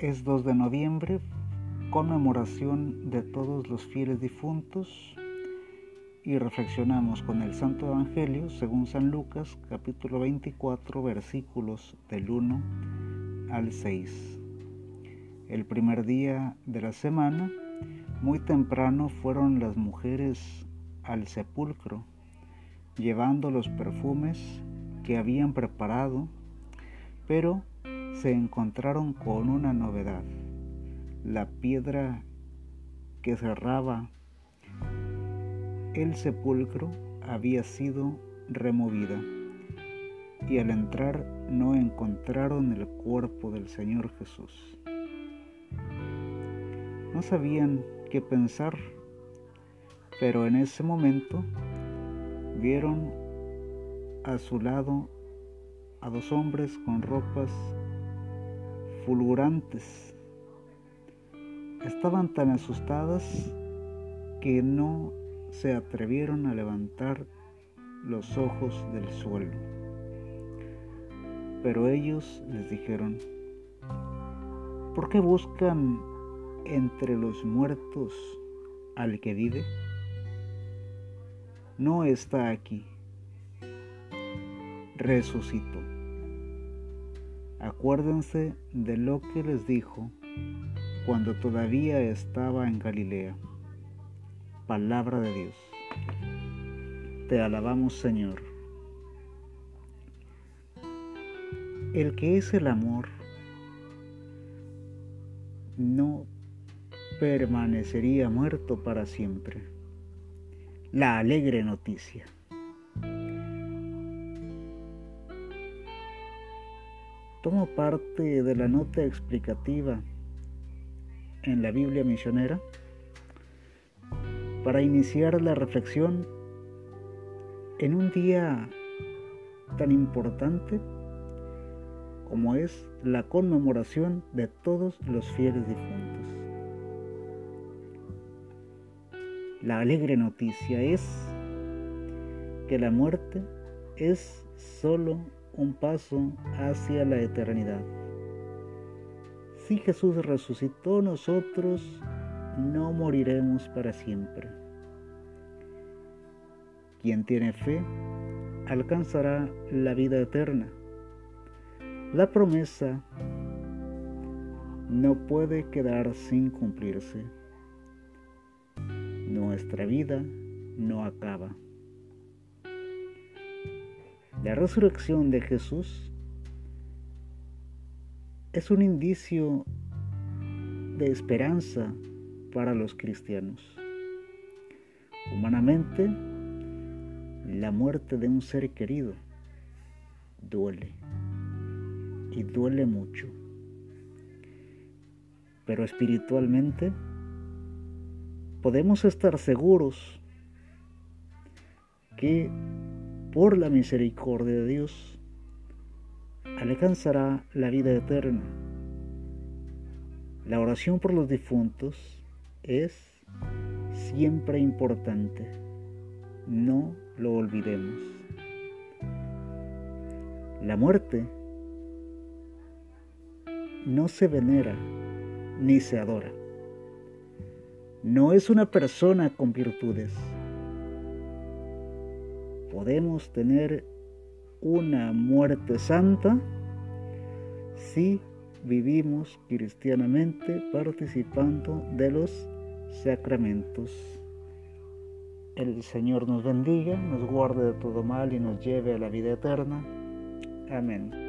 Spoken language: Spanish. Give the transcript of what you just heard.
Es 2 de noviembre, conmemoración de todos los fieles difuntos y reflexionamos con el Santo Evangelio según San Lucas capítulo 24 versículos del 1 al 6. El primer día de la semana, muy temprano fueron las mujeres al sepulcro, llevando los perfumes que habían preparado, pero se encontraron con una novedad. La piedra que cerraba el sepulcro había sido removida y al entrar no encontraron el cuerpo del Señor Jesús. No sabían qué pensar, pero en ese momento vieron a su lado a dos hombres con ropas Estaban tan asustadas que no se atrevieron a levantar los ojos del suelo. Pero ellos les dijeron, ¿por qué buscan entre los muertos al que vive? No está aquí, resucitó. Acuérdense de lo que les dijo cuando todavía estaba en Galilea. Palabra de Dios. Te alabamos Señor. El que es el amor no permanecería muerto para siempre. La alegre noticia. Tomo parte de la nota explicativa en la Biblia misionera para iniciar la reflexión en un día tan importante como es la conmemoración de todos los fieles difuntos. La alegre noticia es que la muerte es solo un paso hacia la eternidad. Si Jesús resucitó, nosotros no moriremos para siempre. Quien tiene fe alcanzará la vida eterna. La promesa no puede quedar sin cumplirse. Nuestra vida no acaba. La resurrección de Jesús es un indicio de esperanza para los cristianos. Humanamente, la muerte de un ser querido duele y duele mucho. Pero espiritualmente podemos estar seguros que por la misericordia de Dios, alcanzará la vida eterna. La oración por los difuntos es siempre importante. No lo olvidemos. La muerte no se venera ni se adora. No es una persona con virtudes podemos tener una muerte santa si vivimos cristianamente participando de los sacramentos. El Señor nos bendiga, nos guarde de todo mal y nos lleve a la vida eterna. Amén.